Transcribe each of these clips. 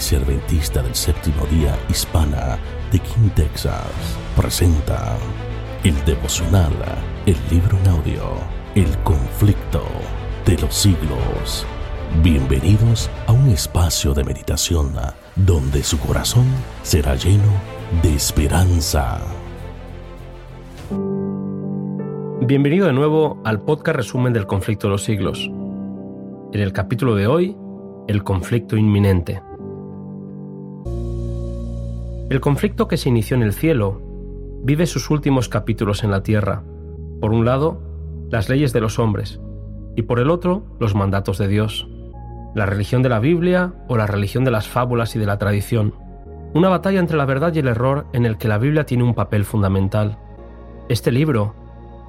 Iglesia del Séptimo Día Hispana de King, Texas, presenta el devocional, el libro en audio, El conflicto de los siglos. Bienvenidos a un espacio de meditación donde su corazón será lleno de esperanza. Bienvenido de nuevo al podcast resumen del conflicto de los siglos. En el capítulo de hoy, el conflicto inminente. El conflicto que se inició en el cielo vive sus últimos capítulos en la tierra. Por un lado, las leyes de los hombres, y por el otro, los mandatos de Dios. La religión de la Biblia o la religión de las fábulas y de la tradición. Una batalla entre la verdad y el error en el que la Biblia tiene un papel fundamental. Este libro,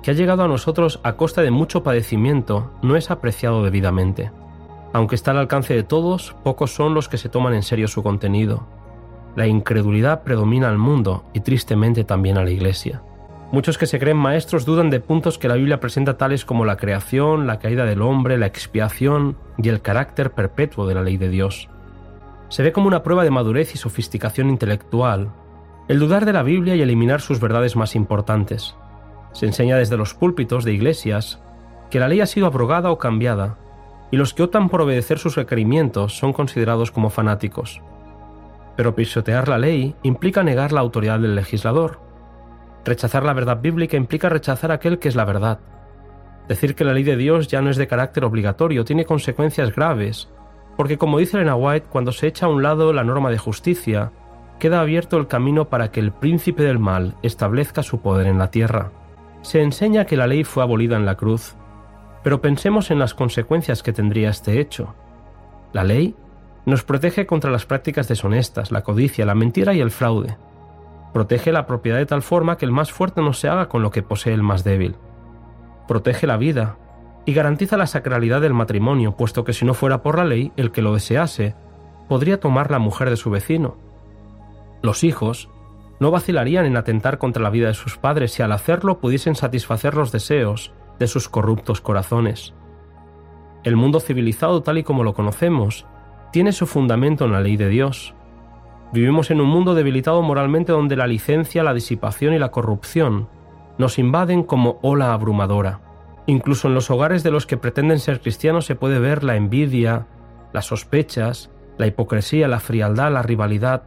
que ha llegado a nosotros a costa de mucho padecimiento, no es apreciado debidamente. Aunque está al alcance de todos, pocos son los que se toman en serio su contenido. La incredulidad predomina al mundo y tristemente también a la Iglesia. Muchos que se creen maestros dudan de puntos que la Biblia presenta tales como la creación, la caída del hombre, la expiación y el carácter perpetuo de la ley de Dios. Se ve como una prueba de madurez y sofisticación intelectual el dudar de la Biblia y eliminar sus verdades más importantes. Se enseña desde los púlpitos de iglesias que la ley ha sido abrogada o cambiada, y los que optan por obedecer sus requerimientos son considerados como fanáticos. Pero pisotear la ley implica negar la autoridad del legislador. Rechazar la verdad bíblica implica rechazar aquel que es la verdad. Decir que la ley de Dios ya no es de carácter obligatorio tiene consecuencias graves, porque como dice Elena White, cuando se echa a un lado la norma de justicia, queda abierto el camino para que el príncipe del mal establezca su poder en la tierra. Se enseña que la ley fue abolida en la cruz, pero pensemos en las consecuencias que tendría este hecho. La ley nos protege contra las prácticas deshonestas, la codicia, la mentira y el fraude. Protege la propiedad de tal forma que el más fuerte no se haga con lo que posee el más débil. Protege la vida y garantiza la sacralidad del matrimonio, puesto que si no fuera por la ley, el que lo desease podría tomar la mujer de su vecino. Los hijos no vacilarían en atentar contra la vida de sus padres si al hacerlo pudiesen satisfacer los deseos de sus corruptos corazones. El mundo civilizado tal y como lo conocemos tiene su fundamento en la ley de Dios. Vivimos en un mundo debilitado moralmente donde la licencia, la disipación y la corrupción nos invaden como ola abrumadora. Incluso en los hogares de los que pretenden ser cristianos se puede ver la envidia, las sospechas, la hipocresía, la frialdad, la rivalidad,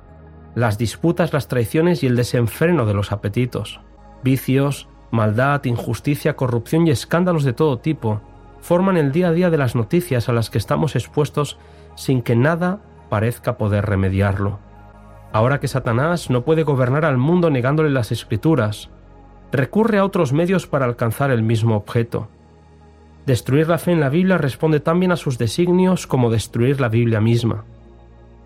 las disputas, las traiciones y el desenfreno de los apetitos. Vicios, maldad, injusticia, corrupción y escándalos de todo tipo forman el día a día de las noticias a las que estamos expuestos sin que nada parezca poder remediarlo. Ahora que Satanás no puede gobernar al mundo negándole las escrituras, recurre a otros medios para alcanzar el mismo objeto. Destruir la fe en la Biblia responde tan bien a sus designios como destruir la Biblia misma.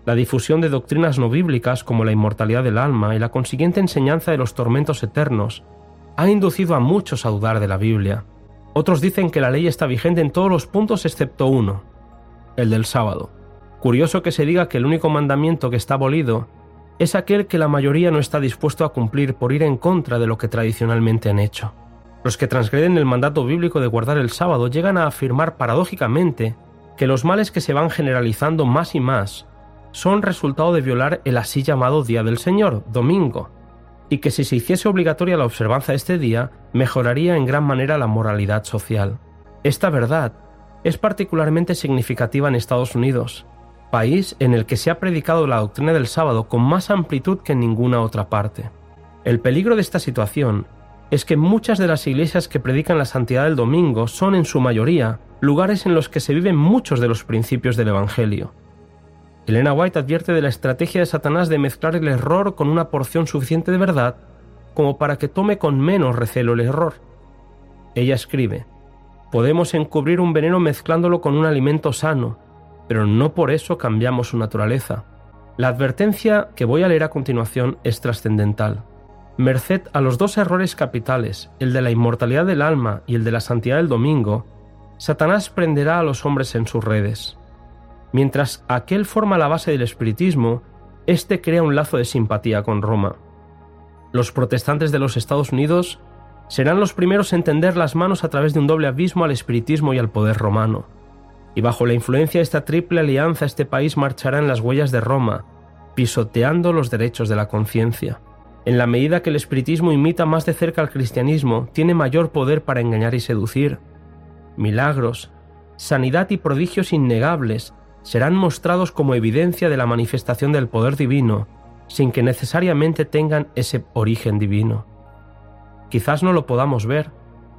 La difusión de doctrinas no bíblicas como la inmortalidad del alma y la consiguiente enseñanza de los tormentos eternos ha inducido a muchos a dudar de la Biblia. Otros dicen que la ley está vigente en todos los puntos excepto uno, el del sábado. Curioso que se diga que el único mandamiento que está abolido es aquel que la mayoría no está dispuesto a cumplir por ir en contra de lo que tradicionalmente han hecho. Los que transgreden el mandato bíblico de guardar el sábado llegan a afirmar paradójicamente que los males que se van generalizando más y más son resultado de violar el así llamado Día del Señor, domingo, y que si se hiciese obligatoria la observancia de este día, mejoraría en gran manera la moralidad social. Esta verdad es particularmente significativa en Estados Unidos, país en el que se ha predicado la doctrina del sábado con más amplitud que en ninguna otra parte. El peligro de esta situación es que muchas de las iglesias que predican la santidad del domingo son en su mayoría lugares en los que se viven muchos de los principios del Evangelio. Elena White advierte de la estrategia de Satanás de mezclar el error con una porción suficiente de verdad como para que tome con menos recelo el error. Ella escribe, Podemos encubrir un veneno mezclándolo con un alimento sano, pero no por eso cambiamos su naturaleza. La advertencia que voy a leer a continuación es trascendental. Merced a los dos errores capitales, el de la inmortalidad del alma y el de la santidad del domingo, Satanás prenderá a los hombres en sus redes. Mientras aquel forma la base del espiritismo, este crea un lazo de simpatía con Roma. Los protestantes de los Estados Unidos serán los primeros en tender las manos a través de un doble abismo al espiritismo y al poder romano. Y bajo la influencia de esta triple alianza este país marchará en las huellas de Roma, pisoteando los derechos de la conciencia. En la medida que el espiritismo imita más de cerca al cristianismo, tiene mayor poder para engañar y seducir. Milagros, sanidad y prodigios innegables serán mostrados como evidencia de la manifestación del poder divino, sin que necesariamente tengan ese origen divino. Quizás no lo podamos ver,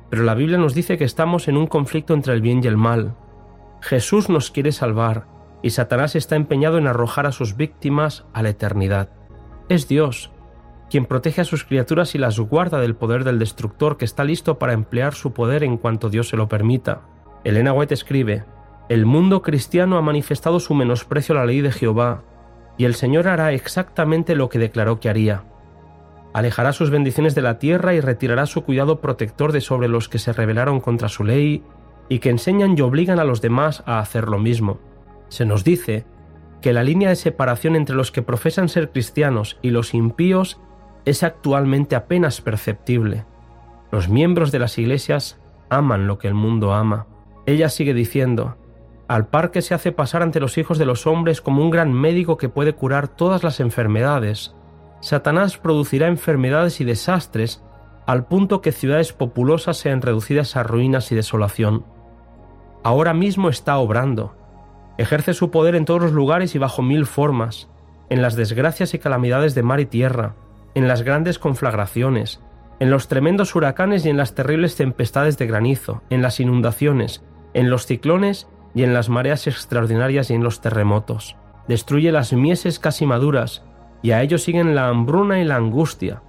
pero la Biblia nos dice que estamos en un conflicto entre el bien y el mal. Jesús nos quiere salvar y Satanás está empeñado en arrojar a sus víctimas a la eternidad. Es Dios quien protege a sus criaturas y las guarda del poder del destructor que está listo para emplear su poder en cuanto Dios se lo permita. Elena White escribe, El mundo cristiano ha manifestado su menosprecio a la ley de Jehová, y el Señor hará exactamente lo que declaró que haría. Alejará sus bendiciones de la tierra y retirará su cuidado protector de sobre los que se rebelaron contra su ley y que enseñan y obligan a los demás a hacer lo mismo. Se nos dice que la línea de separación entre los que profesan ser cristianos y los impíos es actualmente apenas perceptible. Los miembros de las iglesias aman lo que el mundo ama. Ella sigue diciendo, al par que se hace pasar ante los hijos de los hombres como un gran médico que puede curar todas las enfermedades, Satanás producirá enfermedades y desastres al punto que ciudades populosas sean reducidas a ruinas y desolación. Ahora mismo está obrando. Ejerce su poder en todos los lugares y bajo mil formas, en las desgracias y calamidades de mar y tierra, en las grandes conflagraciones, en los tremendos huracanes y en las terribles tempestades de granizo, en las inundaciones, en los ciclones y en las mareas extraordinarias y en los terremotos. Destruye las mieses casi maduras, y a ellos siguen la hambruna y la angustia.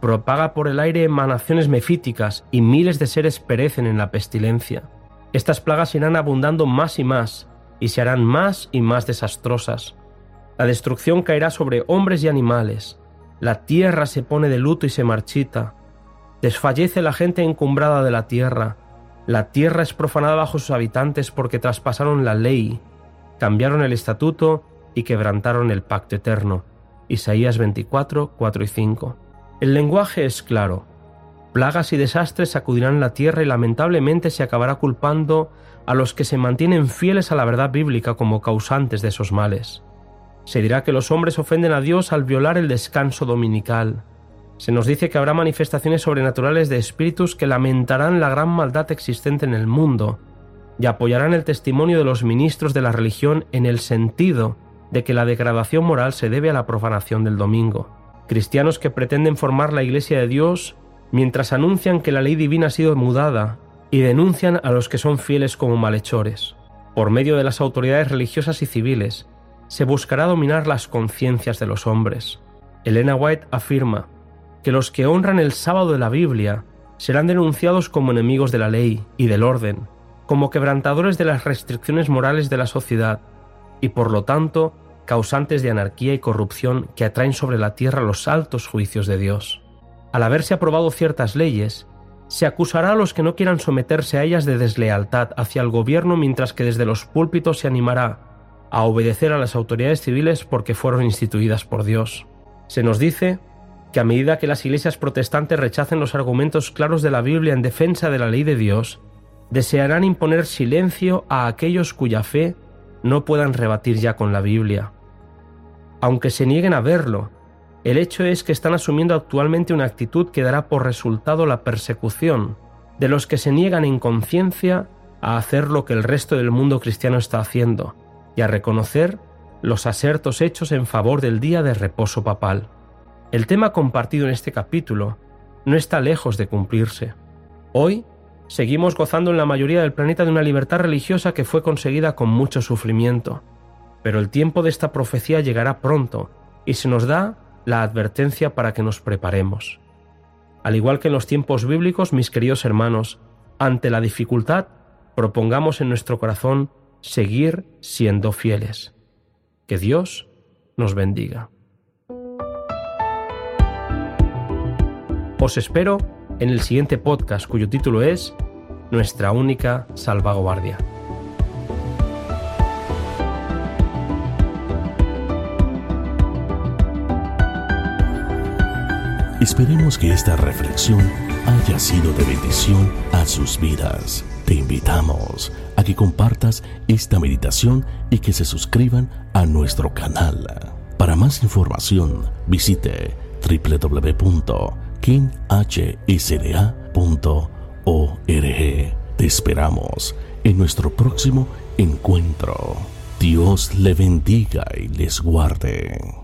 Propaga por el aire emanaciones mefíticas y miles de seres perecen en la pestilencia. Estas plagas irán abundando más y más, y se harán más y más desastrosas. La destrucción caerá sobre hombres y animales, la tierra se pone de luto y se marchita. Desfallece la gente encumbrada de la tierra. La tierra es profanada bajo sus habitantes porque traspasaron la ley, cambiaron el estatuto y quebrantaron el pacto eterno. Isaías 24, 4 y 5. El lenguaje es claro. Plagas y desastres sacudirán la tierra y lamentablemente se acabará culpando a los que se mantienen fieles a la verdad bíblica como causantes de esos males. Se dirá que los hombres ofenden a Dios al violar el descanso dominical. Se nos dice que habrá manifestaciones sobrenaturales de espíritus que lamentarán la gran maldad existente en el mundo y apoyarán el testimonio de los ministros de la religión en el sentido de que la degradación moral se debe a la profanación del domingo. Cristianos que pretenden formar la Iglesia de Dios mientras anuncian que la ley divina ha sido mudada y denuncian a los que son fieles como malhechores. Por medio de las autoridades religiosas y civiles, se buscará dominar las conciencias de los hombres. Elena White afirma que los que honran el sábado de la Biblia serán denunciados como enemigos de la ley y del orden, como quebrantadores de las restricciones morales de la sociedad y por lo tanto causantes de anarquía y corrupción que atraen sobre la tierra los altos juicios de Dios. Al haberse aprobado ciertas leyes, se acusará a los que no quieran someterse a ellas de deslealtad hacia el gobierno mientras que desde los púlpitos se animará a obedecer a las autoridades civiles porque fueron instituidas por Dios. Se nos dice que a medida que las iglesias protestantes rechacen los argumentos claros de la Biblia en defensa de la ley de Dios, desearán imponer silencio a aquellos cuya fe no puedan rebatir ya con la Biblia. Aunque se nieguen a verlo, el hecho es que están asumiendo actualmente una actitud que dará por resultado la persecución de los que se niegan en conciencia a hacer lo que el resto del mundo cristiano está haciendo, y a reconocer los asertos hechos en favor del día de reposo papal. El tema compartido en este capítulo no está lejos de cumplirse. Hoy seguimos gozando en la mayoría del planeta de una libertad religiosa que fue conseguida con mucho sufrimiento, pero el tiempo de esta profecía llegará pronto y se nos da la advertencia para que nos preparemos. Al igual que en los tiempos bíblicos, mis queridos hermanos, ante la dificultad, propongamos en nuestro corazón seguir siendo fieles. Que Dios nos bendiga. Os espero en el siguiente podcast cuyo título es Nuestra única salvaguardia. Esperemos que esta reflexión haya sido de bendición a sus vidas. Te invitamos a que compartas esta meditación y que se suscriban a nuestro canal. Para más información, visite www.kinhsda.org. Te esperamos en nuestro próximo encuentro. Dios le bendiga y les guarde.